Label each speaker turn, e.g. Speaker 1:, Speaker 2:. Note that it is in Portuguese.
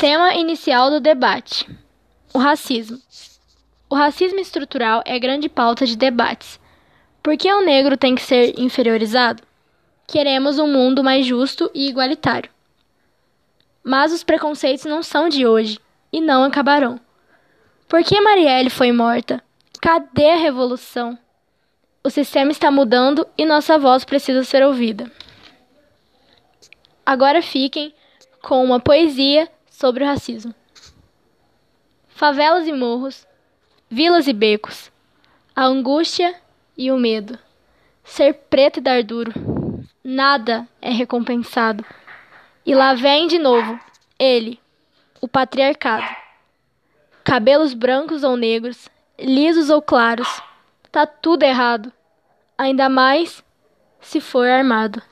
Speaker 1: Tema inicial do debate: o racismo. O racismo estrutural é grande pauta de debates. Por que o negro tem que ser inferiorizado? Queremos um mundo mais justo e igualitário. Mas os preconceitos não são de hoje e não acabarão. Por que Marielle foi morta? Cadê a revolução? O sistema está mudando e nossa voz precisa ser ouvida. Agora fiquem com uma poesia sobre o racismo. Favelas e morros, vilas e becos, a angústia e o medo. Ser preto e dar duro, nada é recompensado. E lá vem de novo ele, o patriarcado. Cabelos brancos ou negros, lisos ou claros, tá tudo errado. Ainda mais se for armado.